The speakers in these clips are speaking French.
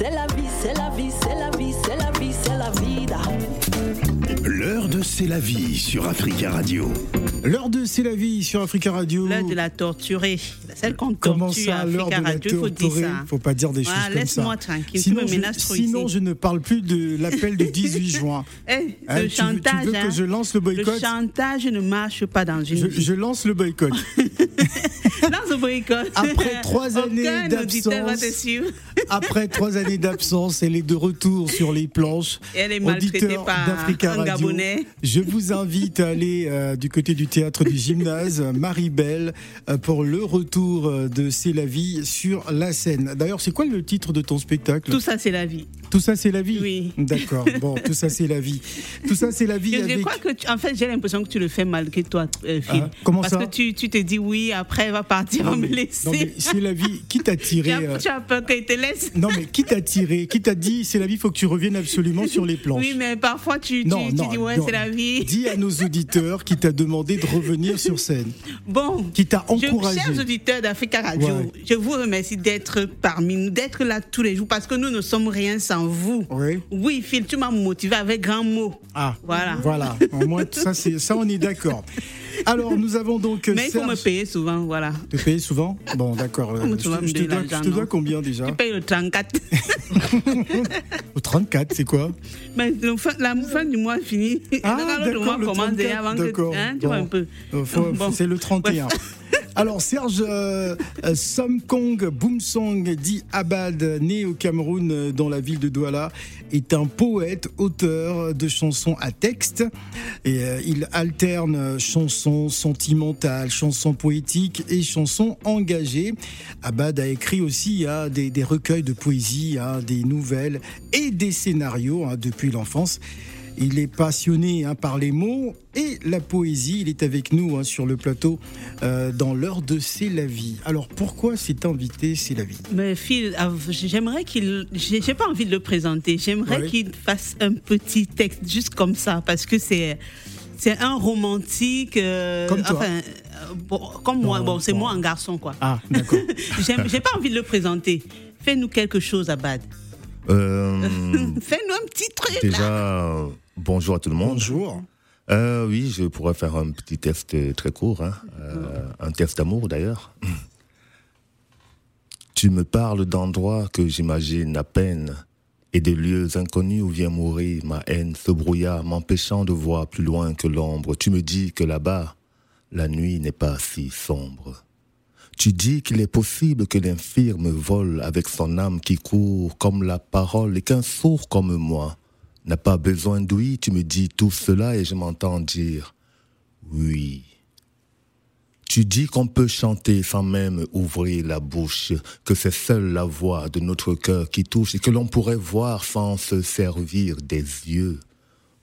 c'est la vie, c'est la vie, c'est la vie, c'est la vie, c'est la vida. L'heure de C'est la vie sur Africa Radio. L'heure de C'est la vie sur Africa Radio. L'heure de la torturée. Celle qu'on Comment torture ça, à l'heure de Africa la Radio, faut torturée ça. Faut pas dire des Voilà, choses comme ça. laisse-moi tranquille, Sinon, tu me je, menaces trop sinon ici. je ne parle plus de l'appel du 18 juin. Eh, Hein, le tu chantage, veux que hein. je lance le boycott Le chantage ne marche pas dans une je, vie. je lance le boycott. Lance boycott. Après trois années d'absence. Après trois années d'absence, elle est de retour sur les planches. Elle est maltraitée par d'Africa un Radio, Gabonais. Je vous invite à aller euh, du côté du théâtre du gymnase Marie-Belle euh, pour le retour euh, de C'est la vie sur la scène. D'ailleurs, c'est quoi le titre de ton spectacle? Tout ça, c'est la vie. Tout ça, c'est la vie? Oui. D'accord. Bon, tout ça, c'est la vie. Tout ça, c'est la vie Je, crois que, tu- en fait, j'ai l'impression que tu le fais malgré toi, euh, Phil. Ah, comment Parce ça? que tu, tu te dis oui, après, elle va partir, va me laisser. Non, mais c'est la vie. Qui t'a tiré euh, peur qu'elle te laisse Non, mais qui t'a tiré Qui t'a dit c'est la vie, faut que tu reviennes absolument sur les planches Oui, mais parfois, tu, tu, Non, tu non, dis ouais, c'est la vie. Dis à nos auditeurs qui t'a demandé de revenir sur scène, Bon. qui t'a encouragé. chers auditeurs d'Africa Radio, Ouais. je vous remercie d'être parmi nous, d'être là tous les jours parce que nous ne sommes rien sans vous. Oui. Oui, Phil, tu m'as motivé avec grand mot. Ah, Voilà. Voilà. Au moins, ça, ça, on est d'accord. Alors, nous avons donc. Mais il faut me payer souvent, voilà. Te payer souvent Bon, d'accord. euh, Je, je te dois, je te dois combien déjà Tu payes le 34. Au 34, c'est quoi le fin- la fin du mois est finie. Ah, d'accord, mois le commence 34, déjà avant que. d'accord. Hein, tu vois un peu. Euh, Bon. C'est le 31. Alors Serge euh, euh, Somkong Boumsong dit Abad, né au Cameroun euh, dans la ville de Douala, est un poète, auteur de chansons à texte. Et euh, il alterne chansons sentimentales, chansons poétiques et chansons engagées. Abad a écrit aussi hein, des, des recueils de poésie, hein, des nouvelles et des scénarios hein, depuis l'enfance. Il est passionné hein, par les mots et la poésie. Il est avec nous hein, sur le plateau euh, dans l'heure de C'est la vie. Alors pourquoi cet invité C'est la vie? Mais Phil, euh, j'aimerais qu'il. J'ai pas envie de le présenter. J'aimerais Ouais. qu'il fasse un petit texte juste comme ça parce que c'est. C'est un romantique. euh, Comme toi. Enfin, euh, bon, comme moi. Bon, c'est moi en garçon, quoi. Ah, d'accord. J'ai pas envie de le présenter. Fais-nous quelque chose, Abad. Euh, Fais-nous un petit truc. déjà, euh, bonjour à tout le monde. Bonjour. Euh, oui, je pourrais faire un petit test très court, hein. Euh, un test d'amour d'ailleurs. Tu me parles d'endroits que j'imagine à peine et de lieux inconnus où vient mourir ma haine, ce brouillard m'empêchant de voir plus loin que l'ombre. Tu me dis que là-bas, la nuit n'est pas si sombre. Tu dis qu'il est possible que l'infirme vole avec son âme qui court comme la parole et qu'un sourd comme moi n'a pas besoin d'ouïe. Tu me dis tout cela et je m'entends dire oui. Tu dis qu'on peut chanter sans même ouvrir la bouche, que c'est seule la voix de notre cœur qui touche et que l'on pourrait voir sans se servir des yeux.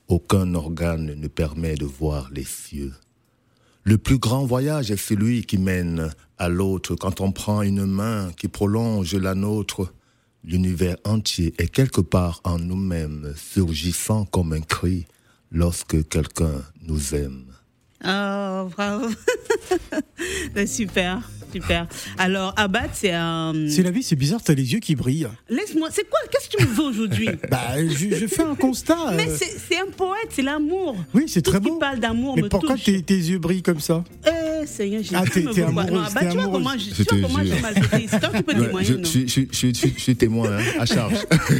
Aucun organe ne permet de voir les cieux. Le plus grand voyage est celui qui mène à l'autre quand on prend une main qui prolonge la nôtre. L'univers entier est quelque part en nous-mêmes, surgissant comme un cri lorsque quelqu'un nous aime. Oh, bravo. Super, super. Alors, Abad, c'est un. C'est la vie, c'est bizarre, t'as les yeux qui brillent. Laisse-moi. C'est quoi Qu'est-ce que tu me veux aujourd'hui? Bah, je, je fais un constat. Mais euh, c'est c'est un poète, c'est l'amour. Oui, c'est très beau. parle d'amour Mais me pourquoi touche. tes, tes yeux brillent comme ça? Eh, Seigneur Jésus. Ah, t'es- tu vois comment j'ai ici. Toi, tu peux témoigner, je, suis témoin, hein, à charge.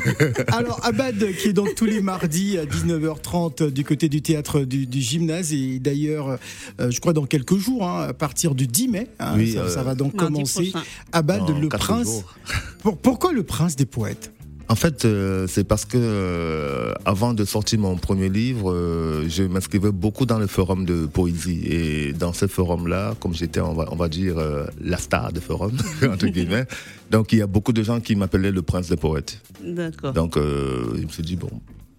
Alors, Abad, qui est donc tous les mardis à 19h30 du côté du théâtre du, du gymnase, et d'ailleurs, euh, je crois dans quelques jours, hein, à partir du 10 mai, hein, Oui, ça, euh, ça va donc mardi commencer. prochain. Abad, Dans le prince. Pour- pourquoi le prince des poètes? En fait, euh, c'est parce que euh, avant de sortir mon premier livre, euh, je m'inscrivais beaucoup dans le forum de poésie. Et dans ce forum-là, comme j'étais, on va, on va dire, la star de forum, entre guillemets, donc il y a beaucoup de gens qui m'appelaient le prince des poètes. D'accord. Donc euh, je me suis dit, bon,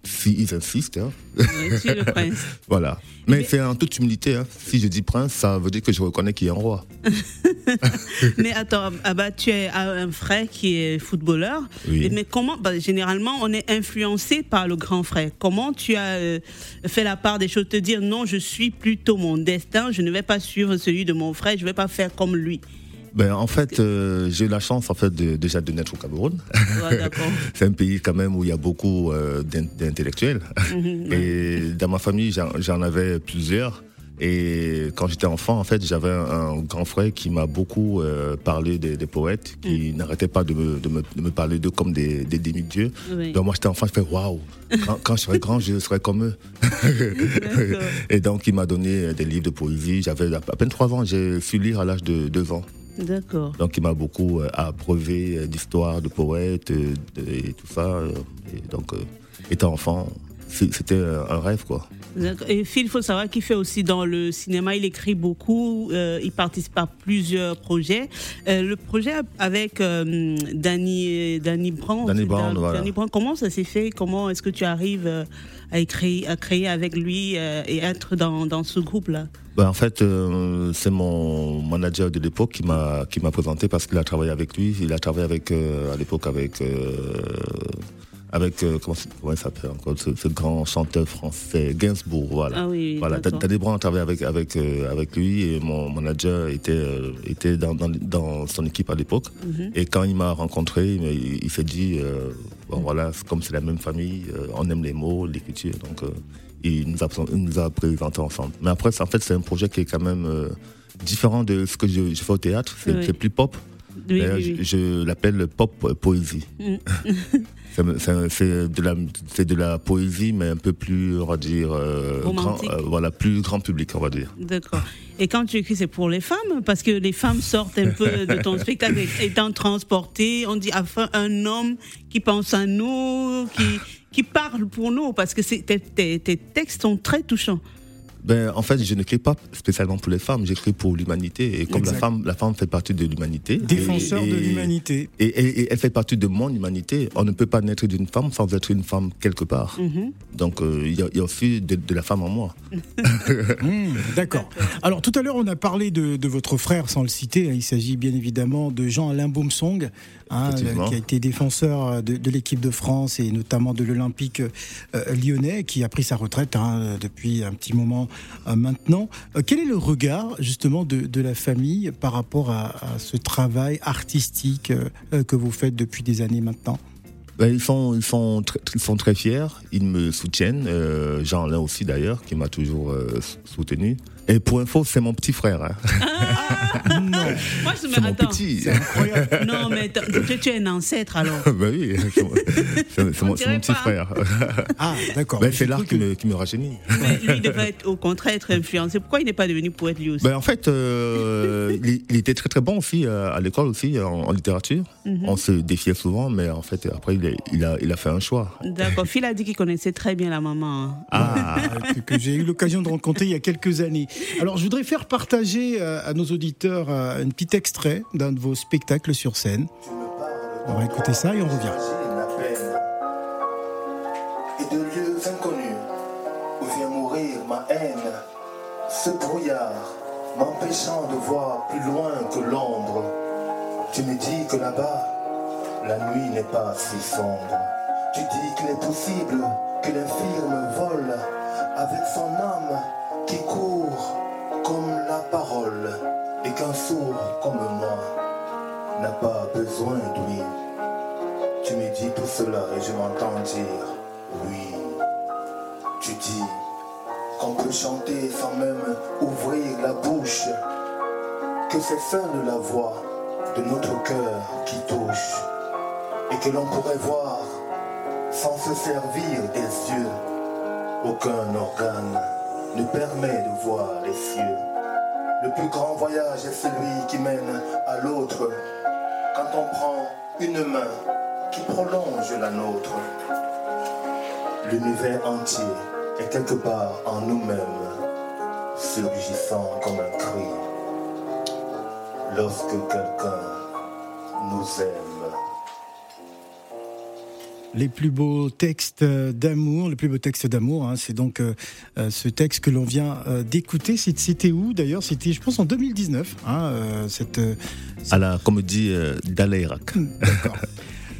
s'ils insistent, hein, Oui, tu es le prince. voilà. Mais, Mais- c'est en toute humilité. hein. Si je dis prince, ça veut dire que je reconnais qu'il a un roi. Mais attends, Abad, tu as un frère qui est footballeur. Oui. Mais comment bah, Généralement, on est influencé par le grand frère. Comment tu as euh, fait la part des choses Te dire non, je suis plutôt mon destin, je ne vais pas suivre celui de mon frère, je ne vais pas faire comme lui? Ben, en fait, euh, j'ai eu la chance en fait de, déjà de naître au Cameroun. Ouais. C'est un pays quand même où il y a beaucoup euh, d'in- d'intellectuels. Mhm, Et dans ma famille, j'en avais plusieurs. Et quand j'étais enfant, en fait, j'avais un, un grand frère qui m'a beaucoup euh, parlé des, des poètes, qui n'arrêtait pas de me, de me, de me parler d'eux comme des, des demi-dieux. Oui. Donc moi, j'étais enfant, je fais waouh, quand, quand je serai grand, je serai comme eux. Et donc, il m'a donné des livres de poésie. J'avais à peine trois ans, j'ai su lire à l'âge de deux ans. D'accord. Donc, il m'a beaucoup euh, abreuvé euh, d'histoires, de poètes euh, et tout ça. Et donc, étant enfant, c'était un rêve, quoi. Et Phil, il faut savoir qu'il fait aussi dans le cinéma, il écrit beaucoup, euh, il participe à plusieurs projets. Euh, le projet avec euh, Danny, Danny Brand, Danny Brand, voilà. Danny Brand, comment ça s'est fait? Comment est-ce que tu arrives à, créer avec lui euh, et être dans, dans ce groupe-là Ben, en fait, euh, c'est mon manager de l'époque qui m'a présenté parce qu'il a travaillé avec lui. Il a travaillé avec euh, à l'époque avec avec euh, comment, comment il s'appelle encore ce, ce grand chanteur français Gainsbourg. Voilà. Ah oui, Voilà, Brown travaillé avec avec euh, avec lui et mon manager était euh, était dans, dans dans son équipe à l'époque. Mhm. Et quand il m'a rencontré, il, s'est dit bon voilà, comme c'est la même famille, on aime les mots, l'écriture, donc il nous a il nous a présenté ensemble. Mais après, c'est- en fait, c'est un projet qui est quand même différent de ce que je, je fais au théâtre. C'est Oui. c'est plus pop. Oui, D'ailleurs, oui, oui. je, l'appelle pop poésie. Mm. C'est- C'est de la c'est de la poésie, mais un peu plus, on va dire, euh, grand, euh, voilà, plus grand public, on va dire. D'accord. Et quand tu écris, c'est pour les femmes? Parce que les femmes sortent un peu de ton spectacle étant transportées. On dit enfin un homme qui pense à nous, qui, qui parle pour nous. Parce que tes, tes- tes textes sont très touchants. Ben, en fait, je n'écris pas spécialement pour les femmes, j'écris pour l'humanité. Et comme la femme, la femme fait partie de l'humanité. Défenseur et- de l'humanité. Et, et- elle fait partie de mon humanité. On ne peut pas naître d'une femme sans être une femme quelque part. Mhm. Donc, euh, il y, a- il y a aussi de, de la femme en moi. Mmh, D'accord. Alors tout à l'heure, on a parlé de, de votre frère, sans le citer. hein. Il s'agit bien évidemment de Jean-Alain Baumsong, hein, qui a été défenseur de, de l'équipe de France et notamment de l'Olympique euh, lyonnais, qui a pris sa retraite hein, depuis un petit moment euh, maintenant. Euh, quel est le regard justement de, de la famille par rapport à, à ce travail artistique euh, euh, que vous faites depuis des années maintenant? Ben, ils, sont, ils, très, ils sont très fiers, ils me soutiennent. Euh, Jean-Alain aussi d'ailleurs, qui m'a toujours euh, soutenu. Et pour info, c'est mon petit frère. hein. Non, Moi, je me C'est mon petit. c'est incroyable. Non, mais tu, es un ancêtre alors. ben oui, c'est mon, petit pas. frère. Ah, d'accord. Ben, J'ai c'est l'art qui que- qui me rajeunit. Mais lui devrait être, au contraire être influencé. Pourquoi il n'est pas devenu poète lui aussi? Ben, en fait, euh, il, il était très très bon aussi euh, à l'école aussi en, en littérature. Mhm. On se défiait souvent, mais en fait après il a, il a, il a fait un choix. D'accord. Phil a dit qu'il connaissait très bien la maman. hein. Ah, que, que j'ai eu l'occasion de rencontrer il y a quelques années. Alors, je voudrais faire partager euh, à nos auditeurs euh, un petit extrait d'un de vos spectacles sur scène. On va écouter ça et on revient. et de lieux inconnus où vient mourir ma haine. Ce brouillard m'empêchant de voir plus loin que l'ombre. Tu me dis que là-bas, la nuit n'est pas si sombre. Tu dis qu'il est possible que l'infirme vole avec son âme qui court comme la parole et qu'un sourd comme moi n'a pas besoin d'ouïe. Tu me dis tout cela et je m'entends dire oui. Tu dis qu'on peut chanter sans même ouvrir la bouche, que c'est seule la voix de notre cœur qui touche et que l'on pourrait voir sans se servir des yeux. Aucun organe ne permet de voir les cieux. Le plus grand voyage est celui qui mène à l'autre quand on prend une main qui prolonge la nôtre. L'univers entier est quelque part en nous-mêmes, surgissant comme un cri. Lorsque quelqu'un nous aime. Les plus beaux textes euh, d'amour, les plus beaux textes d'amour, hein, c'est donc euh, euh, ce texte que l'on vient euh, d'écouter. C'était où d'ailleurs? C'était, je pense, en 2019. Hein, euh, cette, euh, à la comédie euh, d'Alaïrak. D'accord.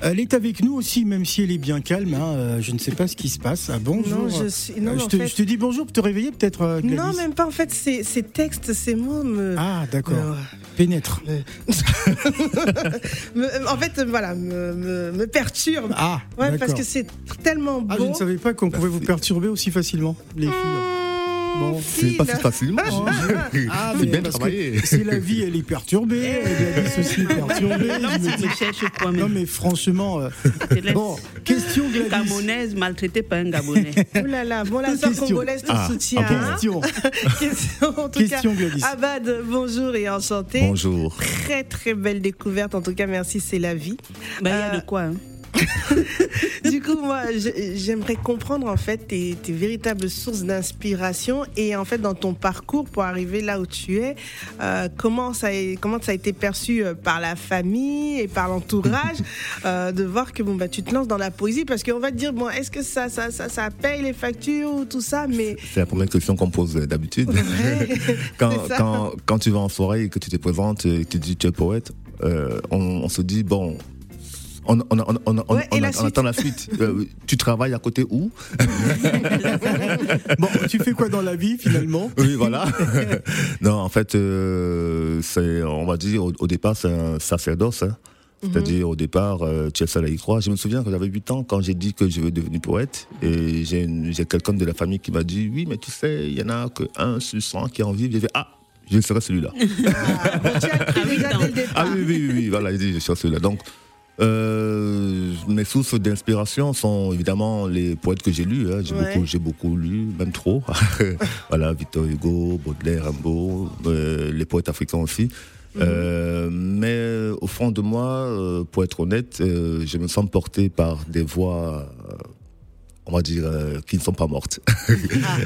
Elle est avec nous aussi, même si elle est bien calme. hein, je ne sais pas ce qui se passe. Ah, bonjour. Non, je suis. Non, Euh, je, en te, fait- je te dis bonjour pour te réveiller peut-être, euh. Non, même pas. En fait, ces, ces textes, ces mots me. Ah, d'accord. Pénètre. En fait, voilà, me, me- me perturbe. Ah, Ouais, parce que c'est tellement beau. Ah, je ne savais pas qu'on pouvait vous perturber aussi facilement, les filles. Bon. C'est pas si facilement. Ah, C'est mais bien parce travaillé. que c'est la vie, elle est perturbée, la vie ceci est perturbée. Non, je me quoi mais franchement, euh, bon, question Une Gladys. Gabonaise maltraitée par un Gabonais. Ouh là là, bon, la sœur Question. congolaise te Ah, soutient. ah bon. hein. Question, Question, en tout question cas. Gladys. Abad, bonjour et enchanté. Bonjour. Très très belle découverte. En tout cas, merci, c'est la vie. Ben, il y a Euh, de quoi. hein. Du coup, moi, j'aimerais comprendre en fait tes, tes véritables sources d'inspiration et en fait dans ton parcours pour arriver là où tu es, euh, comment ça a, comment ça a été perçu euh, par la famille et par l'entourage euh, de voir que bon bah tu te lances dans la poésie? Parce qu'on va te dire bon est-ce que ça ça, ça ça paye les factures ou tout ça? Mais C'est la première question qu'on pose d'habitude. Ouais, quand, quand, quand tu vas en soirée et que tu te présentes et que tu dis tu es poète, euh, on, on se dit, bon, on, on, on, on, on- Ouais, et on- la on suite attend la suite. Euh, tu travailles à côté où? Bon, tu fais quoi dans la vie finalement? Oui, voilà. non, en fait, euh, c'est, on va dire, au, au départ, c'est un sacerdoce. hein. C'est-à-dire, au départ, euh, tu es seul à y croire. Je me souviens quand j'avais 8 ans, quand j'ai dit que je veux devenir poète, et j'ai, une- j'ai quelqu'un de la famille qui m'a dit Oui, mais tu sais, il y en a que un sur 100 qui en vivent. J'ai fait Ah, je serai celui-là. Ah, bon, tu as cru Ah oui. Ah oui, oui, voilà, il dit, je suis celui-là. Donc, euh, mes sources d'inspiration sont évidemment les poètes que j'ai lus. hein. J'ai Ouais. beaucoup, j'ai beaucoup lu, même trop. voilà, Victor Hugo, Baudelaire, Rimbaud, euh, les poètes africains aussi. Euh, mais au fond de moi, pour être honnête, je me sens porté par des voix, on va dire, euh, qui ne sont pas mortes. Ah,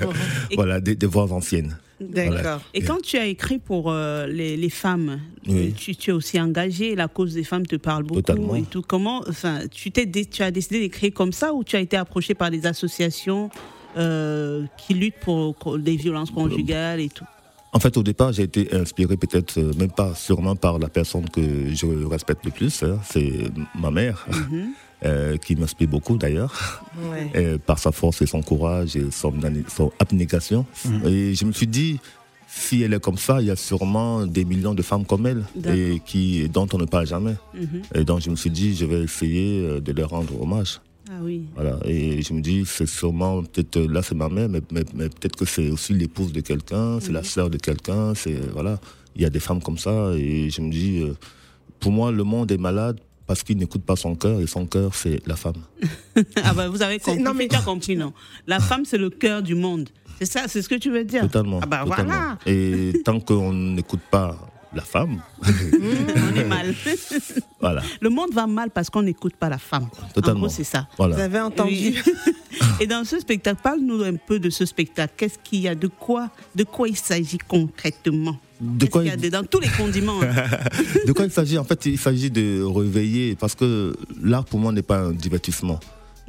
bon. Voilà, des, des voix anciennes. D'accord. Et quand tu as écrit pour euh, les, les femmes, Oui. tu, tu es aussi engagé, la cause des femmes te parle beaucoup Totalement. et tout. Comment, enfin, tu, tu as décidé d'écrire comme ça ou tu as été approché par des associations euh, qui luttent pour, des violences conjugales et tout? En fait, au départ, j'ai été inspiré peut-être, euh, même pas sûrement par la personne que je respecte le plus, hein, c'est ma mère, euh, qui m'inspire beaucoup d'ailleurs, Ouais. euh, par sa force et son courage et son, son abnégation. Et je me suis dit, si elle est comme ça, il y a sûrement des millions de femmes comme elle, D'accord. et qui, dont on ne parle jamais. Mhm. Et donc, je me suis dit, je vais essayer euh, de leur rendre hommage. Ah oui. Voilà. Et je me dis, c'est sûrement, peut-être, euh, là c'est ma mère, mais, mais, mais peut-être que c'est aussi l'épouse de quelqu'un, c'est la sœur de quelqu'un, c'est, voilà. Il y a des femmes comme ça, et je me dis, euh, pour moi, le monde est malade parce qu'il n'écoute pas son cœur, et son cœur, c'est la femme. Ah bah, vous avez compris. non, mais- Tu as compris, non La femme, c'est le cœur du monde. C'est ça, c'est ce que tu veux dire Totalement. Ah bah totalement. voilà. Et tant qu'on n'écoute pas la femme, On est mal. voilà. Le monde va mal parce qu'on n'écoute pas la femme. En Totalement. gros, c'est ça. Voilà. Vous avez entendu Oui. Et dans ce spectacle, parle-nous un peu de ce spectacle. Qu'est-ce qu'il y a? De quoi, de quoi il s'agit concrètement? De quoi qu'il y a il- dedans Tous les condiments. hein. De quoi il s'agit En fait, il s'agit de réveiller, parce que l'art pour moi n'est pas un divertissement.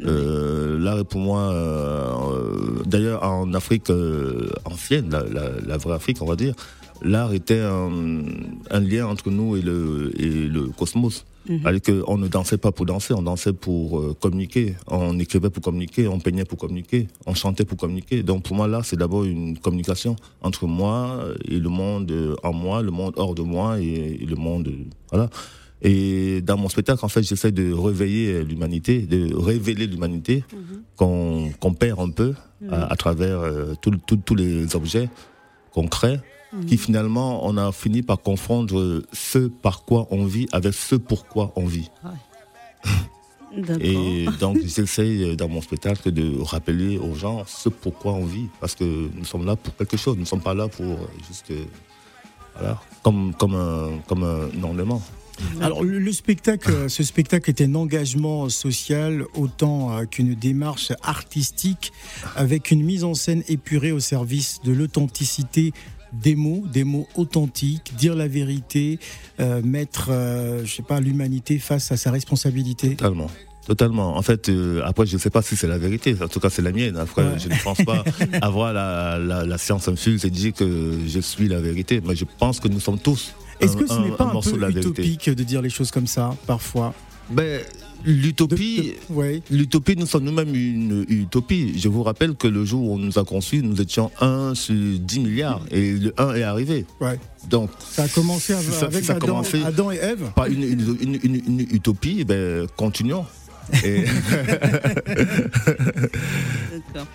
Euh, l'art pour moi, euh, euh, d'ailleurs en Afrique euh, ancienne, la, la- la vraie Afrique, on va dire, l'art était un, un lien entre nous et le, et le cosmos. C'est-à-dire qu'on ne dansait pas pour danser, on dansait pour euh, communiquer. On écrivait pour communiquer, on peignait pour communiquer, on chantait pour communiquer. Donc pour moi, l'art, c'est d'abord une communication entre moi et le monde euh, en moi, le monde hors de moi et, et le monde. voilà. Et dans mon spectacle, en fait, j'essaie de réveiller l'humanité, de révéler l'humanité qu'on qu'on perd un peu à, à travers euh, tous les objets qu'on crée, qui finalement, on a fini par confondre ce par quoi on vit avec ce pourquoi on vit. Et donc, j'essaie dans mon spectacle de rappeler aux gens ce pourquoi on vit, parce que nous sommes là pour quelque chose, nous ne sommes pas là pour juste, voilà, comme, comme un, comme un ornement. Alors le, le spectacle, ce spectacle est un engagement social autant euh, qu'une démarche artistique avec une mise en scène épurée au service de l'authenticité des mots, des mots authentiques, dire la vérité, euh, mettre, euh, je sais pas, l'humanité face à sa responsabilité. Totalement. Totalement. En fait, euh, après, je ne sais pas si c'est la vérité. En tout cas, c'est la mienne. Après, Ouais. je ne pense pas avoir la, la, la science infuse et dire que je suis la vérité. Mais je pense que nous sommes tous. Est-ce un- que ce un- n'est pas un, morceau peu de la vérité. utopique de dire les choses comme ça, parfois? Ben, l'utopie, De- de- ouais. l'utopie, nous sommes nous-mêmes une utopie. Je vous rappelle que le jour où on nous a conçus, nous étions 1 sur 10 milliards et le 1 est arrivé. Ouais. Donc, Ça a commencé Ça- avec ça a Adam, commencé- Adam et Ève. pas une, une- une- une- une utopie, ben, continuons. Et- D'accord.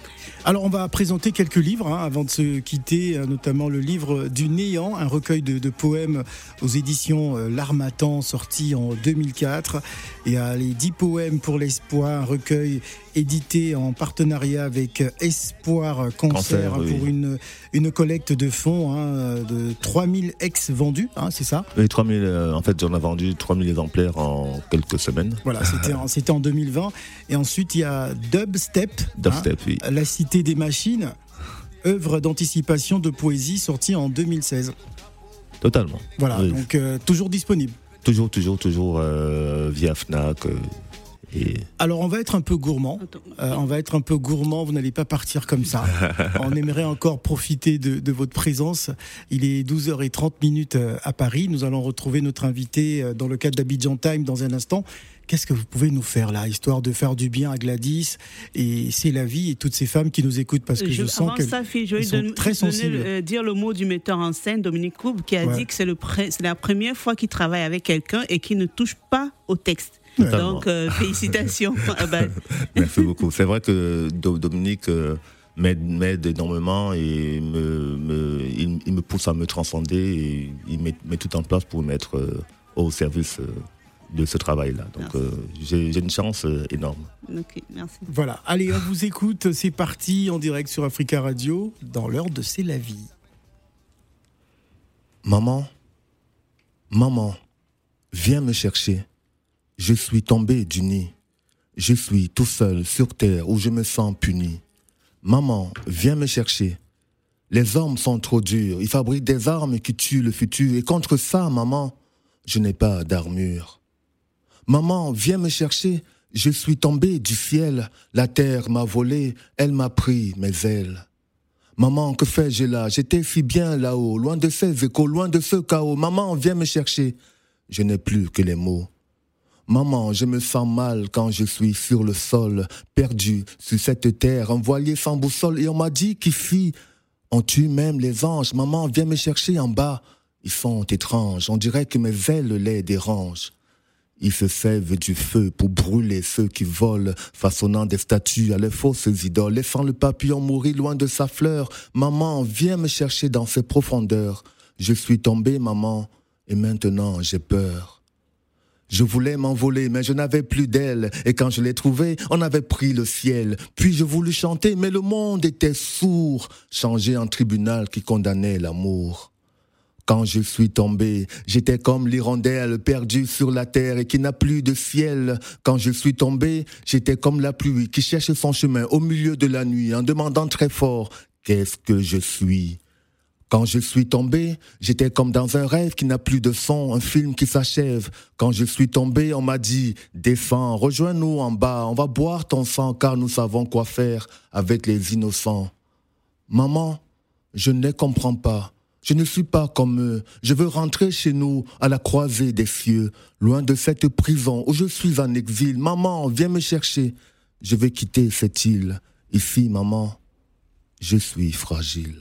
Alors, on va présenter quelques livres hein, avant de se quitter, euh, notamment le livre du Néant, un recueil de, poèmes aux éditions euh, L'Armatan, sorti en 2004. Et à les 10 poèmes pour l'espoir, un recueil édité en partenariat avec euh, Espoir Cancer, Cancer, hein, oui. pour une, une collecte de fonds hein, de 3000 ex vendus, hein, c'est ça? Les 3000, euh, en fait, j'en ai vendu 3000 exemplaires en quelques semaines. Voilà, c'était en, c'était en 2020. Et ensuite, il y a Dubstep, Dubstep, oui. La Cité des Machines, œuvre d'anticipation de poésie sortie en 2016. Totalement. Voilà, Oui. donc euh, toujours disponible. Toujours, toujours, toujours euh, via Fnac. Et Alors, on va être un peu gourmand. Euh, on va être un peu gourmand, vous n'allez pas partir comme ça. on aimerait encore profiter de, de votre présence. Il est 12h30 minutes euh, à Paris. Nous allons retrouver notre invité euh, dans le cadre d'Abidjan Time dans un instant. Qu'est-ce que vous pouvez nous faire là, histoire de faire du bien à Gladys et c'est la vie et toutes ces femmes qui nous écoutent? Parce que je, Je- sens avant que ça, Phil, je vais elles sont donner- très sensibles. le- euh, dire le mot du metteur en scène, Dominique Coube, qui a Ouais. dit que c'est le pré- c'est la première fois qu'il travaille avec quelqu'un et qui ne touche pas au texte. Totalement. Donc, euh, félicitations. Ah bah, Merci beaucoup. C'est vrai que Do- Dominique euh, m'aide m'aide énormément et me, me- il, il me pousse à me transcender et il met, met tout en place pour me mettre euh, au service de ce travail-là. Donc euh, j'ai une chance euh, énorme. ok, merci. Voilà, allez, on vous écoute, c'est parti en direct sur Africa Radio dans l'heure de C'est la vie. Maman, maman, viens me chercher. Je suis tombé du nid. Je suis tout seul sur terre où je me sens puni. Maman, viens me chercher. Les hommes sont trop durs. Ils fabriquent des armes qui tuent le futur. Et contre ça, maman, je n'ai pas d'armure. Maman, viens me chercher. Je suis tombé du ciel. La terre m'a volé. Elle m'a pris mes ailes. Maman, que fais-je là? J'étais si bien là-haut, loin de ces échos, loin de ce chaos. Maman, viens me chercher. Je n'ai plus que les mots. Maman, je me sens mal quand je suis sur le sol, perdu sur cette terre, un voilier sans boussole. Et on m'a dit qu'ici, on tue même les anges. Maman, viens me chercher en bas. Ils sont étranges. On dirait que mes ailes les dérangent. Ils se servent du feu pour brûler ceux qui volent, façonnant des statues à leurs fausses idoles, laissant le papillon mourir loin de sa fleur. Maman, viens me chercher dans ces profondeurs. Je suis tombé, maman, et maintenant j'ai peur. Je voulais m'envoler, mais je n'avais plus d'aile. Et quand je l'ai trouvée, on avait pris le ciel. Puis je voulus chanter, mais le monde était sourd, changé en tribunal qui condamnait l'amour. Quand je suis tombé, j'étais comme l'hirondelle perdue sur la terre et qui n'a plus de ciel. Quand je suis tombé, j'étais comme la pluie qui cherche son chemin au milieu de la nuit en demandant très fort Qu'est-ce que je suis? Quand je suis tombé, j'étais comme dans un rêve qui n'a plus de son, un film qui s'achève. Quand je suis tombé, on m'a dit Descends, rejoins-nous en bas, on va boire ton sang car nous savons quoi faire avec les innocents. Maman, je ne comprends pas. Je ne suis pas comme eux. Je veux rentrer chez nous, à la croisée des cieux, loin de cette prison où je suis en exil. Maman, viens me chercher. Je vais quitter cette île. Ici, maman, je suis fragile.